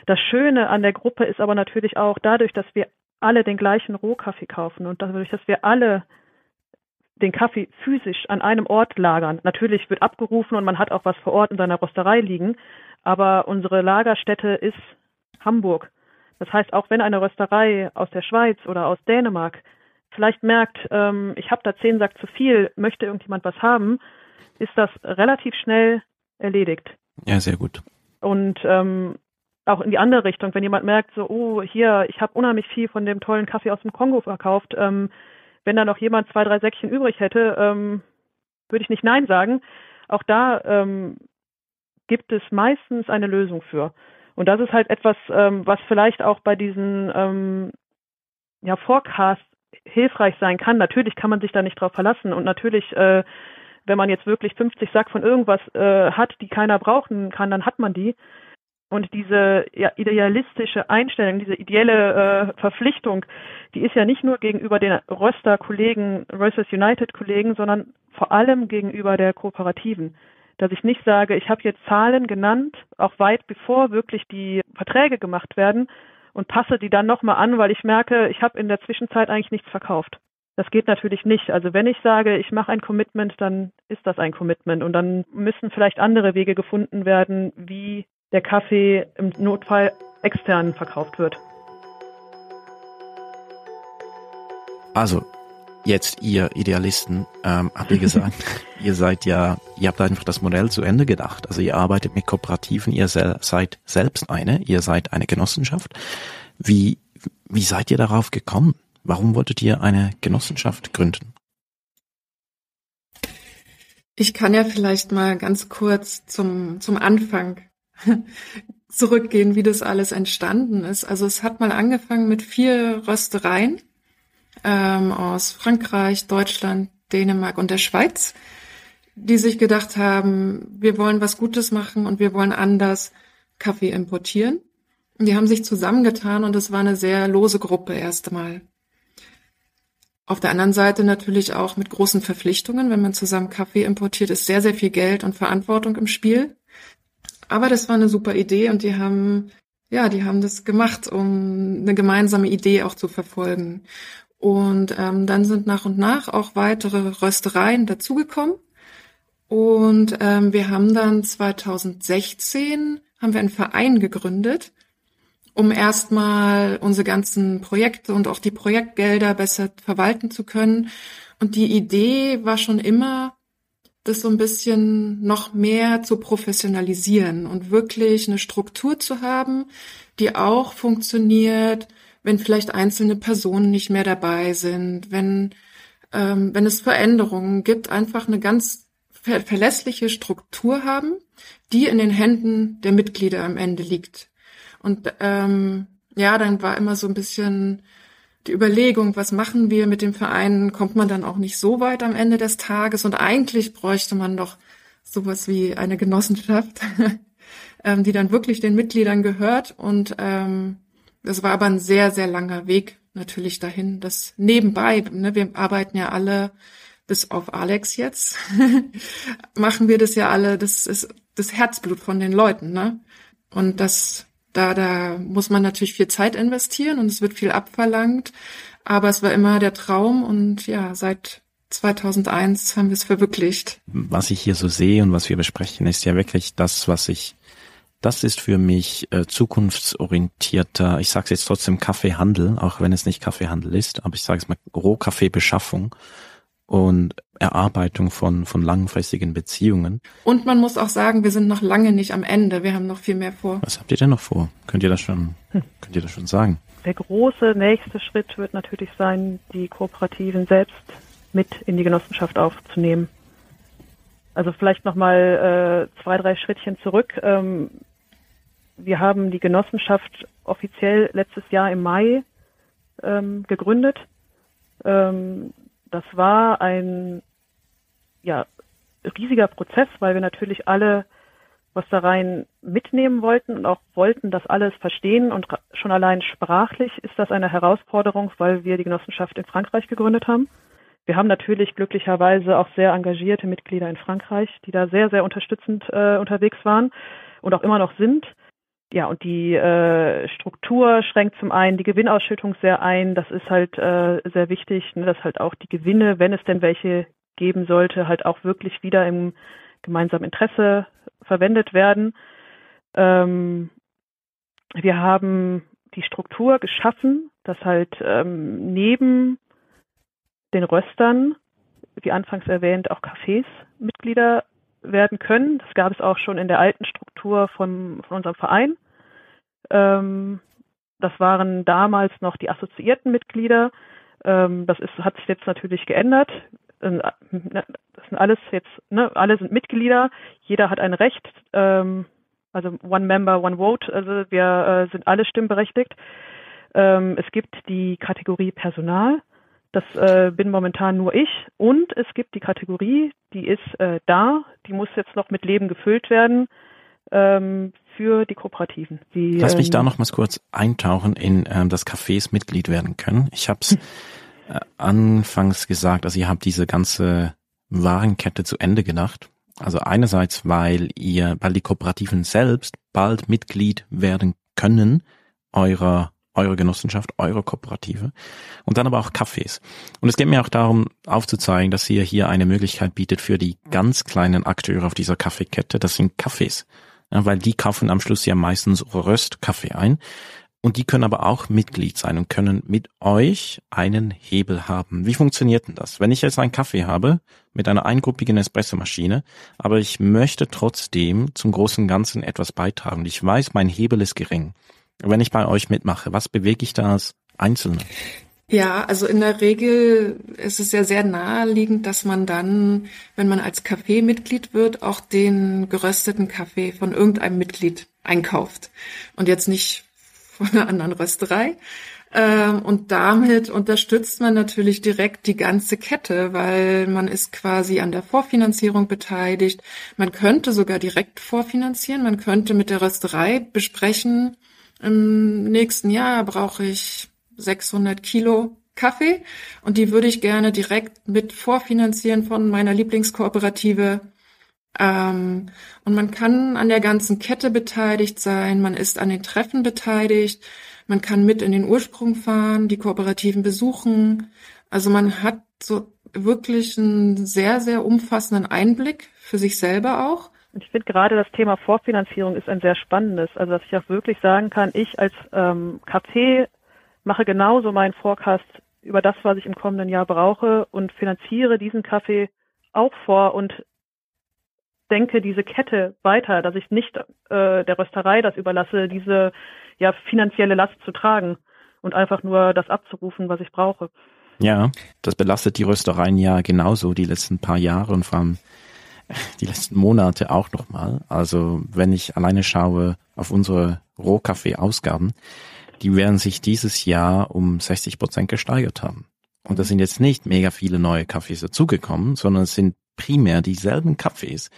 [SPEAKER 2] Das Schöne an der Gruppe ist aber natürlich auch dadurch, dass wir alle den gleichen Rohkaffee kaufen und dadurch, dass wir alle den Kaffee physisch an einem Ort lagern. Natürlich wird abgerufen und man hat auch was vor Ort in seiner Rösterei liegen, aber unsere Lagerstätte ist Hamburg. Das heißt, auch wenn eine Rösterei aus der Schweiz oder aus Dänemark vielleicht merkt, ähm, ich habe da zehn Sack zu viel, möchte irgendjemand was haben, ist das relativ schnell erledigt.
[SPEAKER 3] Ja, sehr gut.
[SPEAKER 2] Und ähm, auch in die andere Richtung, wenn jemand merkt, so, oh, hier, ich habe unheimlich viel von dem tollen Kaffee aus dem Kongo verkauft, ähm, wenn da noch jemand zwei, drei Säckchen übrig hätte, ähm, würde ich nicht Nein sagen. Auch da ähm, gibt es meistens eine Lösung für. Und das ist halt etwas, ähm, was vielleicht auch bei diesen ähm, ja, Forecasts hilfreich sein kann. Natürlich kann man sich da nicht drauf verlassen und natürlich, äh, wenn man jetzt wirklich 50 Sack von irgendwas äh, hat, die keiner brauchen kann, dann hat man die. Und diese idealistische Einstellung, diese ideelle äh, Verpflichtung, die ist ja nicht nur gegenüber den Röster-Kollegen, Rösters United-Kollegen, sondern vor allem gegenüber der Kooperativen. Dass ich nicht sage, ich habe jetzt Zahlen genannt, auch weit bevor wirklich die Verträge gemacht werden und passe die dann nochmal an, weil ich merke, ich habe in der Zwischenzeit eigentlich nichts verkauft. Das geht natürlich nicht. Also wenn ich sage, ich mache ein Commitment, dann ist das ein Commitment und dann müssen vielleicht andere Wege gefunden werden, wie der Kaffee im Notfall extern verkauft wird.
[SPEAKER 3] Also, jetzt ihr Idealisten, ähm, habt ihr gesagt, ihr seid ja, ihr habt einfach das Modell zu Ende gedacht. Also ihr arbeitet mit Kooperativen, ihr seid selbst eine, ihr seid eine Genossenschaft. Wie, wie seid ihr darauf gekommen? Warum wolltet ihr eine Genossenschaft gründen?
[SPEAKER 1] Ich kann ja vielleicht mal ganz kurz zum, zum Anfang zurückgehen, wie das alles entstanden ist. Also es hat mal angefangen mit vier Röstereien ähm, aus Frankreich, Deutschland, Dänemark und der Schweiz, die sich gedacht haben, wir wollen was Gutes machen und wir wollen anders Kaffee importieren. Die haben sich zusammengetan und es war eine sehr lose Gruppe erst einmal. Auf der anderen Seite natürlich auch mit großen Verpflichtungen. Wenn man zusammen Kaffee importiert, ist sehr, sehr viel Geld und Verantwortung im Spiel. Aber das war eine super Idee und die haben, ja, die haben das gemacht, um eine gemeinsame Idee auch zu verfolgen. Und ähm, dann sind nach und nach auch weitere Röstereien dazugekommen. Und ähm, wir haben dann 2016 haben wir einen Verein gegründet, um erstmal unsere ganzen Projekte und auch die Projektgelder besser verwalten zu können. Und die Idee war schon immer, das so ein bisschen noch mehr zu professionalisieren und wirklich eine Struktur zu haben, die auch funktioniert, wenn vielleicht einzelne Personen nicht mehr dabei sind, wenn, ähm, wenn es Veränderungen gibt, einfach eine ganz ver verlässliche Struktur haben, die in den Händen der Mitglieder am Ende liegt. Und ähm, ja, dann war immer so ein bisschen die Überlegung, was machen wir mit dem Verein, kommt man dann auch nicht so weit am Ende des Tages. Und eigentlich bräuchte man doch sowas wie eine Genossenschaft, ähm, die dann wirklich den Mitgliedern gehört. Und ähm, das war aber ein sehr, sehr langer Weg natürlich dahin. Das nebenbei, ne, wir arbeiten ja alle, bis auf Alex jetzt, machen wir das ja alle, das ist das Herzblut von den Leuten, ne? Und das da, da muss man natürlich viel Zeit investieren und es wird viel abverlangt. Aber es war immer der Traum und ja, seit 2001 haben wir es verwirklicht.
[SPEAKER 3] Was ich hier so sehe und was wir besprechen, ist ja wirklich das, was ich, das ist für mich äh, zukunftsorientierter, ich sage es jetzt trotzdem Kaffeehandel, auch wenn es nicht Kaffeehandel ist, aber ich sage es mal Rohkaffeebeschaffung und Erarbeitung von, von langfristigen Beziehungen.
[SPEAKER 1] Und man muss auch sagen, wir sind noch lange nicht am Ende. Wir haben noch viel mehr vor.
[SPEAKER 3] Was habt ihr denn noch vor? Könnt ihr das schon, hm. könnt ihr das schon sagen?
[SPEAKER 2] Der große nächste Schritt wird natürlich sein, die Kooperativen selbst mit in die Genossenschaft aufzunehmen. Also vielleicht nochmal äh, zwei, drei Schrittchen zurück. Ähm, wir haben die Genossenschaft offiziell letztes Jahr im Mai ähm, gegründet. Ähm, das war ein ja, riesiger Prozess, weil wir natürlich alle was da rein mitnehmen wollten und auch wollten, dass alles verstehen und schon allein sprachlich ist das eine Herausforderung, weil wir die Genossenschaft in Frankreich gegründet haben. Wir haben natürlich glücklicherweise auch sehr engagierte Mitglieder in Frankreich, die da sehr, sehr unterstützend äh, unterwegs waren und auch immer noch sind. Ja, und die äh, Struktur schränkt zum einen die Gewinnausschüttung sehr ein. Das ist halt äh, sehr wichtig, ne, dass halt auch die Gewinne, wenn es denn welche geben sollte, halt auch wirklich wieder im gemeinsamen Interesse verwendet werden. Ähm, wir haben die Struktur geschaffen, dass halt ähm, neben den Röstern, wie anfangs erwähnt, auch Cafés Mitglieder werden können. Das gab es auch schon in der alten Struktur von, von unserem Verein. Ähm, das waren damals noch die assoziierten Mitglieder. Ähm, das ist, hat sich jetzt natürlich geändert. Ähm, das sind alles jetzt, ne, alle sind Mitglieder. Jeder hat ein Recht. Ähm, also One Member, One Vote. Also wir äh, sind alle stimmberechtigt. Ähm, es gibt die Kategorie Personal. Das äh, bin momentan nur ich. Und es gibt die Kategorie, die ist äh, da, die muss jetzt noch mit Leben gefüllt werden ähm, für die Kooperativen. Die,
[SPEAKER 3] Lass mich da ähm, noch mal kurz eintauchen in ähm, das Cafés Mitglied werden können. Ich habe es äh, anfangs gesagt, also ihr habt diese ganze Warenkette zu Ende gedacht. Also einerseits, weil ihr, weil die Kooperativen selbst bald Mitglied werden können eurer eure Genossenschaft, eure Kooperative und dann aber auch Cafés. Und es geht mir auch darum, aufzuzeigen, dass ihr hier eine Möglichkeit bietet für die ganz kleinen Akteure auf dieser Kaffeekette. Das sind Cafés, ja, weil die kaufen am Schluss ja meistens Röstkaffee ein. Und die können aber auch Mitglied sein und können mit euch einen Hebel haben. Wie funktioniert denn das? Wenn ich jetzt einen Kaffee habe mit einer eingruppigen Espressomaschine, aber ich möchte trotzdem zum großen Ganzen etwas beitragen. Ich weiß, mein Hebel ist gering wenn ich bei euch mitmache? Was bewege ich da als Einzelne?
[SPEAKER 1] Ja, also in der Regel ist es ja sehr naheliegend, dass man dann, wenn man als Kaffeemitglied wird, auch den gerösteten Kaffee von irgendeinem Mitglied einkauft und jetzt nicht von einer anderen Rösterei. Ähm, und damit unterstützt man natürlich direkt die ganze Kette, weil man ist quasi an der Vorfinanzierung beteiligt. Man könnte sogar direkt vorfinanzieren. Man könnte mit der Rösterei besprechen, im nächsten Jahr brauche ich 600 Kilo Kaffee und die würde ich gerne direkt mit vorfinanzieren von meiner Lieblingskooperative. Ähm, und man kann an der ganzen Kette beteiligt sein, man ist an den Treffen beteiligt, man kann mit in den Ursprung fahren, die Kooperativen besuchen. Also man hat so wirklich einen sehr, sehr umfassenden Einblick für sich selber auch.
[SPEAKER 2] Und ich finde gerade das Thema Vorfinanzierung ist ein sehr spannendes. Also dass ich auch wirklich sagen kann, ich als ähm, Café mache genauso meinen Forecast über das, was ich im kommenden Jahr brauche und finanziere diesen Kaffee auch vor und denke diese Kette weiter, dass ich nicht äh, der Rösterei das überlasse, diese ja finanzielle Last zu tragen und einfach nur das abzurufen, was ich brauche.
[SPEAKER 3] Ja, das belastet die Röstereien ja genauso die letzten paar Jahre und vor allem die letzten Monate auch nochmal. Also wenn ich alleine schaue auf unsere Rohkaffee-Ausgaben, die werden sich dieses Jahr um 60 Prozent gesteigert haben. Und das sind jetzt nicht mega viele neue Kaffees dazugekommen, sondern es sind primär dieselben Kaffees.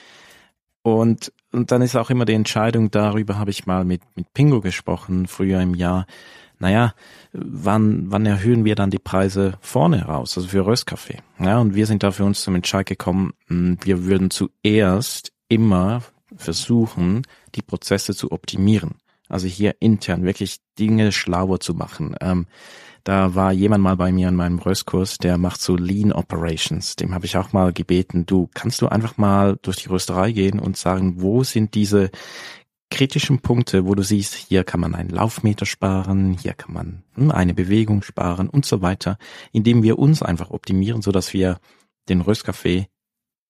[SPEAKER 3] Und, und dann ist auch immer die Entscheidung, darüber habe ich mal mit, mit Pingo gesprochen, früher im Jahr. Naja, wann, wann erhöhen wir dann die Preise vorne raus, also für Röstkaffee? Ja, und wir sind da für uns zum Entscheid gekommen, hm, wir würden zuerst immer versuchen, die Prozesse zu optimieren. Also hier intern wirklich Dinge schlauer zu machen. Ähm, da war jemand mal bei mir in meinem Röstkurs, der macht so Lean Operations. Dem habe ich auch mal gebeten, du kannst du einfach mal durch die Rösterei gehen und sagen, wo sind diese kritischen Punkte, wo du siehst, hier kann man einen Laufmeter sparen, hier kann man hm, eine Bewegung sparen und so weiter, indem wir uns einfach optimieren, so dass wir den Röstkaffee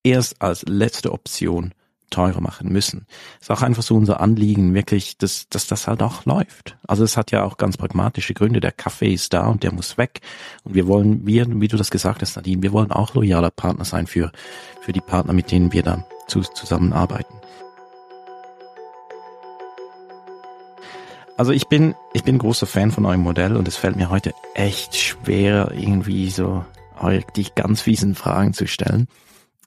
[SPEAKER 3] erst als letzte Option teurer machen müssen. Ist auch einfach so unser Anliegen, wirklich, dass, dass das halt auch läuft. Also es hat ja auch ganz pragmatische Gründe. Der Kaffee ist da und der muss weg. Und wir wollen, wir, wie du das gesagt hast, Nadine, wir wollen auch loyaler Partner sein für, für die Partner, mit denen wir da zu, zusammenarbeiten. Also ich bin, ich bin großer Fan von eurem Modell und es fällt mir heute echt schwer, irgendwie so euch die ganz fiesen Fragen zu stellen.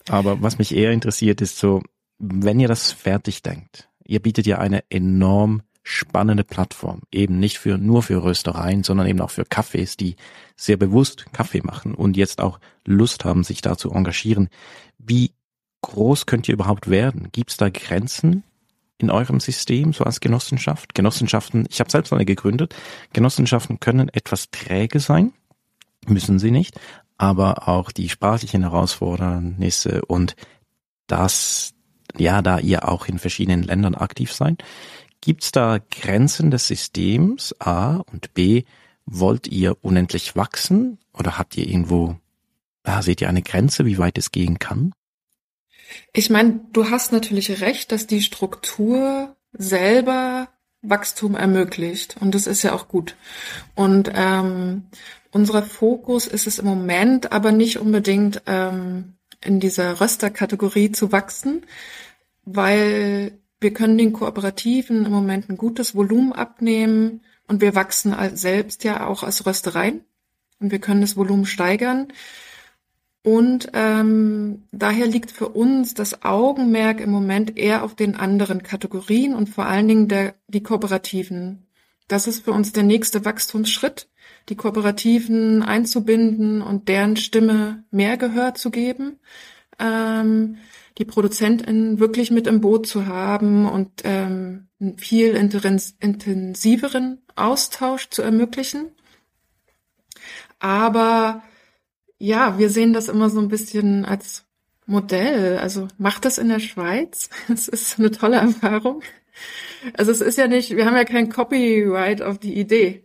[SPEAKER 3] Aber was mich eher interessiert, ist so, wenn ihr das fertig denkt, ihr bietet ja eine enorm spannende Plattform, eben nicht für nur für Röstereien, sondern eben auch für Cafés, die sehr bewusst Kaffee machen und jetzt auch Lust haben, sich da zu engagieren. Wie groß könnt ihr überhaupt werden? Gibt es da Grenzen in eurem System, so als Genossenschaft? Genossenschaften, ich habe selbst eine gegründet. Genossenschaften können etwas träge sein, müssen sie nicht, aber auch die sprachlichen Herausfordernisse und das ja, da ihr auch in verschiedenen Ländern aktiv seid, gibt's da Grenzen des Systems A und B, wollt ihr unendlich wachsen oder habt ihr irgendwo, ja, seht ihr eine Grenze, wie weit es gehen kann?
[SPEAKER 1] Ich meine, du hast natürlich recht, dass die Struktur selber Wachstum ermöglicht und das ist ja auch gut. Und ähm, unser Fokus ist es im Moment aber nicht unbedingt ähm, in dieser Rösterkategorie zu wachsen, weil wir können den Kooperativen im Moment ein gutes Volumen abnehmen und wir wachsen selbst ja auch als Röstereien und wir können das Volumen steigern. Und ähm, daher liegt für uns das Augenmerk im Moment eher auf den anderen Kategorien und vor allen Dingen der, die Kooperativen. Das ist für uns der nächste Wachstumsschritt, die Kooperativen einzubinden und deren Stimme mehr Gehör zu geben, ähm, die ProduzentInnen wirklich mit im Boot zu haben und ähm, einen viel intensiveren Austausch zu ermöglichen. Aber ja, wir sehen das immer so ein bisschen als Modell. Also macht das in der Schweiz. Es ist eine tolle Erfahrung. Also es ist ja nicht, wir haben ja kein Copyright auf die Idee.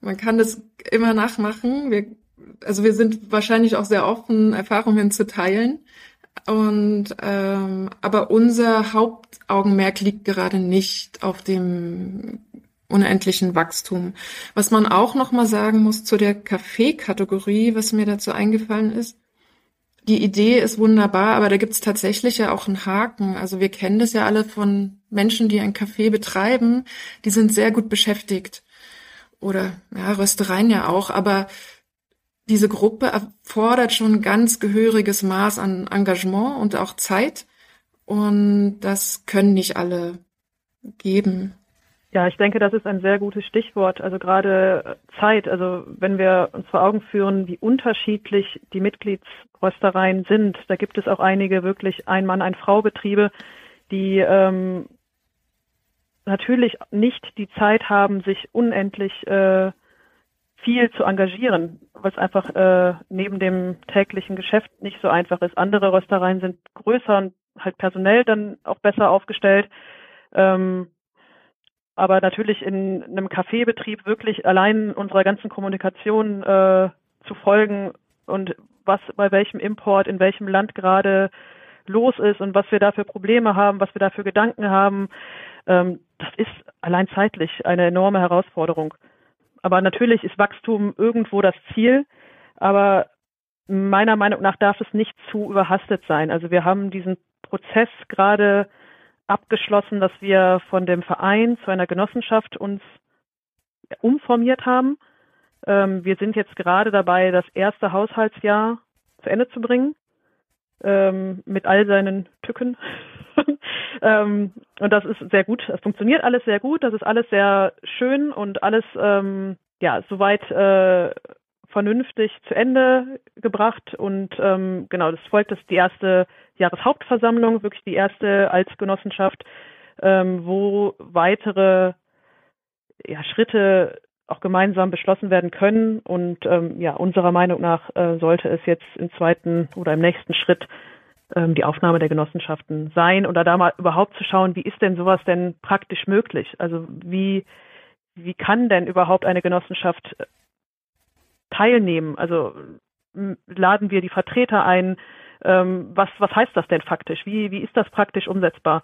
[SPEAKER 1] Man kann das immer nachmachen. Wir, also wir sind wahrscheinlich auch sehr offen, Erfahrungen zu teilen. Und ähm, aber unser Hauptaugenmerk liegt gerade nicht auf dem unendlichen Wachstum. Was man auch noch mal sagen muss zu der Kaffeekategorie, was mir dazu eingefallen ist, die Idee ist wunderbar, aber da gibt es tatsächlich ja auch einen Haken. Also wir kennen das ja alle von Menschen, die ein Café betreiben, die sind sehr gut beschäftigt. Oder ja, Röstereien ja auch, aber diese Gruppe erfordert schon ein ganz gehöriges Maß an Engagement und auch Zeit. Und das können nicht alle geben.
[SPEAKER 2] Ja, ich denke, das ist ein sehr gutes Stichwort. Also gerade Zeit. Also wenn wir uns vor Augen führen, wie unterschiedlich die Mitgliedsröstereien sind, da gibt es auch einige wirklich ein Mann, ein Frau Betriebe, die ähm, natürlich nicht die Zeit haben, sich unendlich äh, viel zu engagieren, was einfach äh, neben dem täglichen Geschäft nicht so einfach ist. Andere Röstereien sind größer und halt personell dann auch besser aufgestellt. Ähm, aber natürlich in einem Kaffeebetrieb wirklich allein unserer ganzen Kommunikation äh, zu folgen und was bei welchem Import in welchem Land gerade los ist und was wir da für Probleme haben, was wir da für Gedanken haben, ähm, das ist allein zeitlich eine enorme Herausforderung. Aber natürlich ist Wachstum irgendwo das Ziel, aber meiner Meinung nach darf es nicht zu überhastet sein. Also wir haben diesen Prozess gerade abgeschlossen, dass wir von dem Verein zu einer Genossenschaft uns umformiert haben. Ähm, wir sind jetzt gerade dabei, das erste Haushaltsjahr zu Ende zu bringen, ähm, mit all seinen Tücken. ähm, und das ist sehr gut. Es funktioniert alles sehr gut. Das ist alles sehr schön und alles ähm, ja soweit äh, vernünftig zu Ende gebracht. Und ähm, genau, das folgt das die erste Jahreshauptversammlung, wirklich die erste als Genossenschaft, ähm, wo weitere ja, Schritte auch gemeinsam beschlossen werden können. Und ähm, ja, unserer Meinung nach äh, sollte es jetzt im zweiten oder im nächsten Schritt ähm, die Aufnahme der Genossenschaften sein oder da mal überhaupt zu schauen, wie ist denn sowas denn praktisch möglich? Also wie, wie kann denn überhaupt eine Genossenschaft äh, teilnehmen? Also laden wir die Vertreter ein? Ähm, was, was heißt das denn faktisch? Wie, wie ist das praktisch umsetzbar?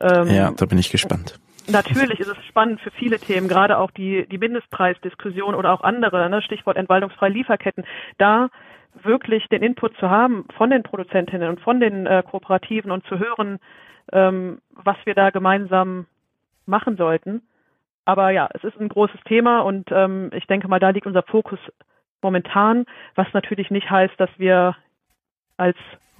[SPEAKER 3] Ähm, ja, da bin ich gespannt.
[SPEAKER 2] Natürlich ist es spannend für viele Themen, gerade auch die, die Mindestpreisdiskussion oder auch andere, ne, Stichwort entwaldungsfreie Lieferketten. Da wirklich den Input zu haben von den Produzentinnen und von den äh, Kooperativen und zu hören, ähm, was wir da gemeinsam machen sollten. Aber ja, es ist ein großes Thema und ähm, ich denke mal, da liegt unser Fokus momentan, was natürlich nicht heißt, dass wir als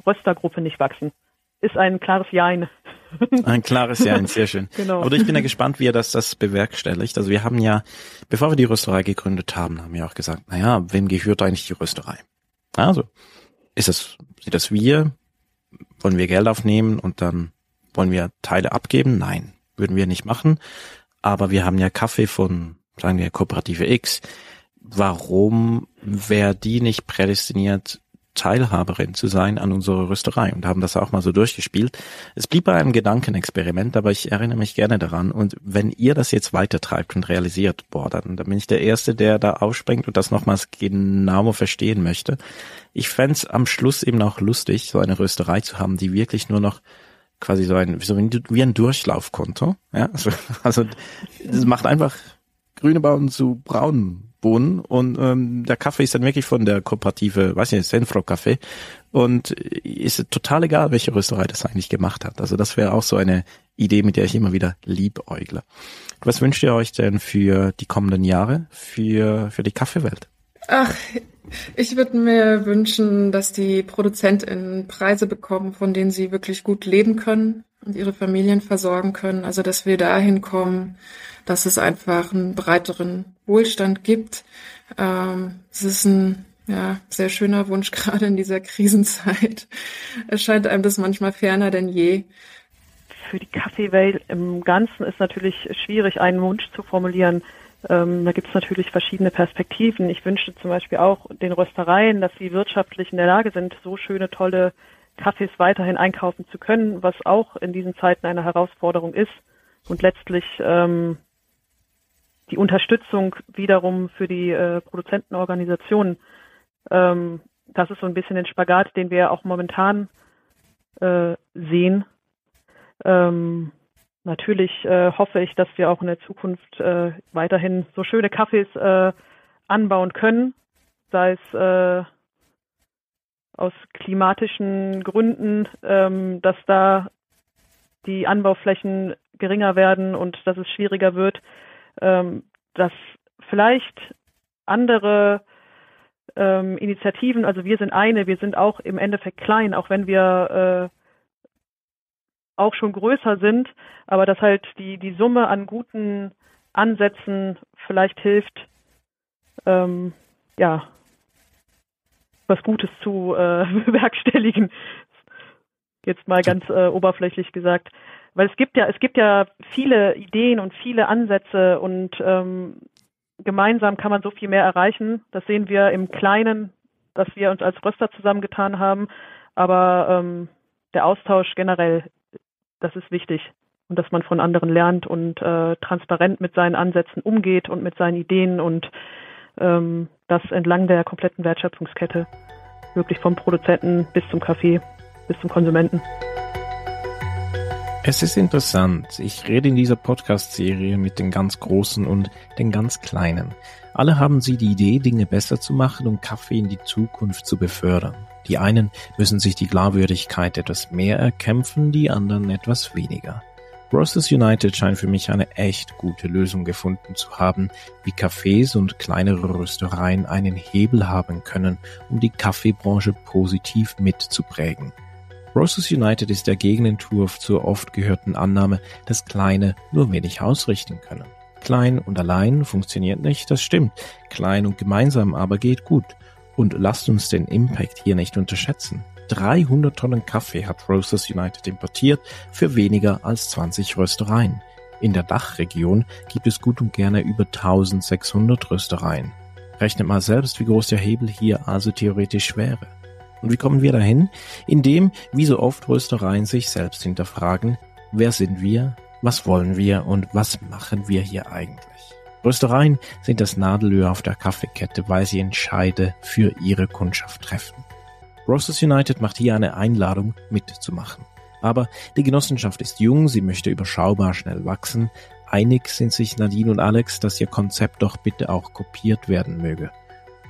[SPEAKER 2] Röstergruppe nicht wachsen. Ist ein klares Jein.
[SPEAKER 3] Ein klares Jein, sehr schön. genau. Aber ich bin ja gespannt, wie ihr das, das bewerkstelligt. Also wir haben ja, bevor wir die Rösterei gegründet haben, haben wir auch gesagt, naja, wem gehört eigentlich die Rösterei? Also, ist es, sind das wir? Wollen wir Geld aufnehmen und dann wollen wir Teile abgeben? Nein, würden wir nicht machen. Aber wir haben ja Kaffee von, sagen wir, Kooperative X. Warum wäre die nicht prädestiniert, Teilhaberin zu sein an unserer Rösterei und haben das auch mal so durchgespielt. Es blieb bei einem Gedankenexperiment, aber ich erinnere mich gerne daran. Und wenn ihr das jetzt weitertreibt und realisiert, boah, dann, dann bin ich der Erste, der da aufspringt und das nochmals genau verstehen möchte. Ich fände am Schluss eben auch lustig, so eine Rösterei zu haben, die wirklich nur noch quasi so ein, so wie ein Durchlaufkonto. Ja, also, also das macht einfach grüne Bauen zu braunen Bohnen und ähm, der Kaffee ist dann wirklich von der Kooperative, weiß nicht, Senfro Kaffee und ist total egal, welche Rösterei das eigentlich gemacht hat. Also das wäre auch so eine Idee, mit der ich immer wieder liebäugle. Was wünscht ihr euch denn für die kommenden Jahre, für, für die Kaffeewelt?
[SPEAKER 1] Ach, ich würde mir wünschen, dass die ProduzentInnen Preise bekommen, von denen sie wirklich gut leben können und ihre Familien versorgen können. Also, dass wir dahin kommen, dass es einfach einen breiteren Wohlstand gibt. Ähm, es ist ein ja, sehr schöner Wunsch, gerade in dieser Krisenzeit. Es scheint einem das manchmal ferner denn je.
[SPEAKER 2] Für die Kaffeewelt im Ganzen ist natürlich schwierig, einen Wunsch zu formulieren. Ähm, da gibt es natürlich verschiedene Perspektiven. Ich wünschte zum Beispiel auch den Röstereien, dass sie wirtschaftlich in der Lage sind, so schöne, tolle Kaffees weiterhin einkaufen zu können, was auch in diesen Zeiten eine Herausforderung ist und letztlich ähm, die Unterstützung wiederum für die äh, Produzentenorganisationen. Ähm, das ist so ein bisschen den Spagat, den wir auch momentan äh, sehen. Ähm, natürlich äh, hoffe ich, dass wir auch in der Zukunft äh, weiterhin so schöne Kaffees äh, anbauen können, sei es äh, aus klimatischen Gründen, ähm, dass da die Anbauflächen geringer werden und dass es schwieriger wird, ähm, dass vielleicht andere ähm, Initiativen, also wir sind eine, wir sind auch im Endeffekt klein, auch wenn wir äh, auch schon größer sind, aber dass halt die, die Summe an guten Ansätzen vielleicht hilft, ähm, ja, was Gutes zu äh, bewerkstelligen. Jetzt mal ganz äh, oberflächlich gesagt. Weil es gibt ja, es gibt ja viele Ideen und viele Ansätze und ähm, gemeinsam kann man so viel mehr erreichen. Das sehen wir im Kleinen, dass wir uns als Röster zusammengetan haben. Aber ähm, der Austausch generell, das ist wichtig. Und dass man von anderen lernt und äh, transparent mit seinen Ansätzen umgeht und mit seinen Ideen und ähm, das entlang der kompletten Wertschöpfungskette. Wirklich vom Produzenten bis zum Kaffee, bis zum Konsumenten.
[SPEAKER 3] Es ist interessant. Ich rede in dieser Podcast-Serie mit den ganz Großen und den ganz Kleinen. Alle haben sie die Idee, Dinge besser zu machen und Kaffee in die Zukunft zu befördern. Die einen müssen sich die Glaubwürdigkeit etwas mehr erkämpfen, die anderen etwas weniger. Roasters United scheint für mich eine echt gute Lösung gefunden zu haben, wie Cafés und kleinere Röstereien einen Hebel haben können, um die Kaffeebranche positiv mitzuprägen. Roasters United ist der Gegenentwurf zur oft gehörten Annahme, dass Kleine nur wenig ausrichten können. Klein und allein funktioniert nicht, das stimmt. Klein und gemeinsam aber geht gut. Und lasst uns den Impact hier nicht unterschätzen. 300 Tonnen Kaffee hat Roasters United importiert für weniger als 20 Röstereien. In der Dachregion gibt es gut und gerne über 1600 Röstereien. Rechnet mal selbst, wie groß der Hebel hier also theoretisch wäre. Und wie kommen wir dahin? Indem, wie so oft, Röstereien sich selbst hinterfragen, wer sind wir, was wollen wir und was machen wir hier eigentlich? Röstereien sind das Nadelöhr auf der Kaffeekette, weil sie Entscheide für ihre Kundschaft treffen. Roasters United macht hier eine Einladung mitzumachen. Aber die Genossenschaft ist jung, sie möchte überschaubar schnell wachsen. Einig sind sich Nadine und Alex, dass ihr Konzept doch bitte auch kopiert werden möge.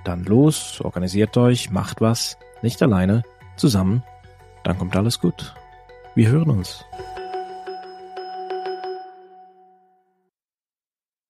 [SPEAKER 3] Dann los, organisiert euch, macht was, nicht alleine, zusammen, dann kommt alles gut. Wir hören uns.